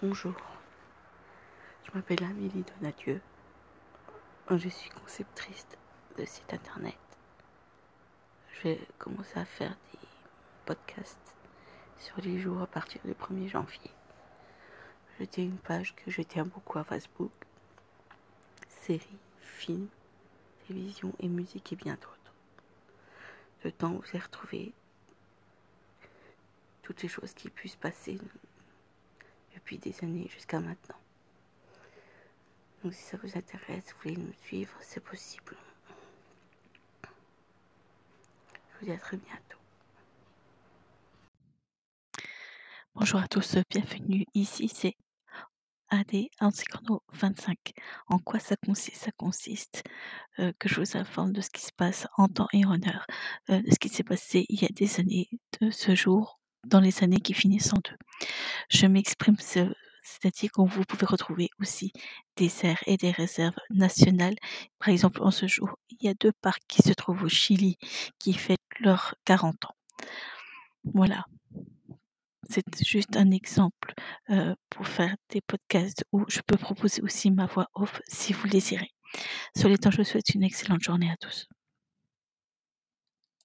Bonjour, je m'appelle Amélie Donadieu. Je suis conceptrice de site internet. Je vais à faire des podcasts sur les jours à partir du 1er janvier. Tiens une page que je tiens beaucoup à Facebook. Séries, films, télévision et musique et bien d'autres. Dedans, vous allez retrouver toutes les choses qui puissent passer des années jusqu'à maintenant. Donc si ça vous intéresse, vous voulez nous suivre, c'est possible. Je vous dis à très bientôt. Bonjour à tous, bienvenue ici, c'est AD Anticorno 25. En quoi ça consiste? Ça consiste euh, que je vous informe de ce qui se passe en temps et en heure, euh, de ce qui s'est passé il y a des années, de ce jour, dans les années qui finissent en deux. Je m'exprime, c'est-à-dire que vous pouvez retrouver aussi des aires et des réserves nationales. Par exemple, en ce jour, il y a deux parcs qui se trouvent au Chili qui fêtent leurs 40 ans. Voilà. C'est juste un exemple euh, pour faire des podcasts où je peux proposer aussi ma voix off si vous le désirez. Les temps, je vous souhaite une excellente journée à tous.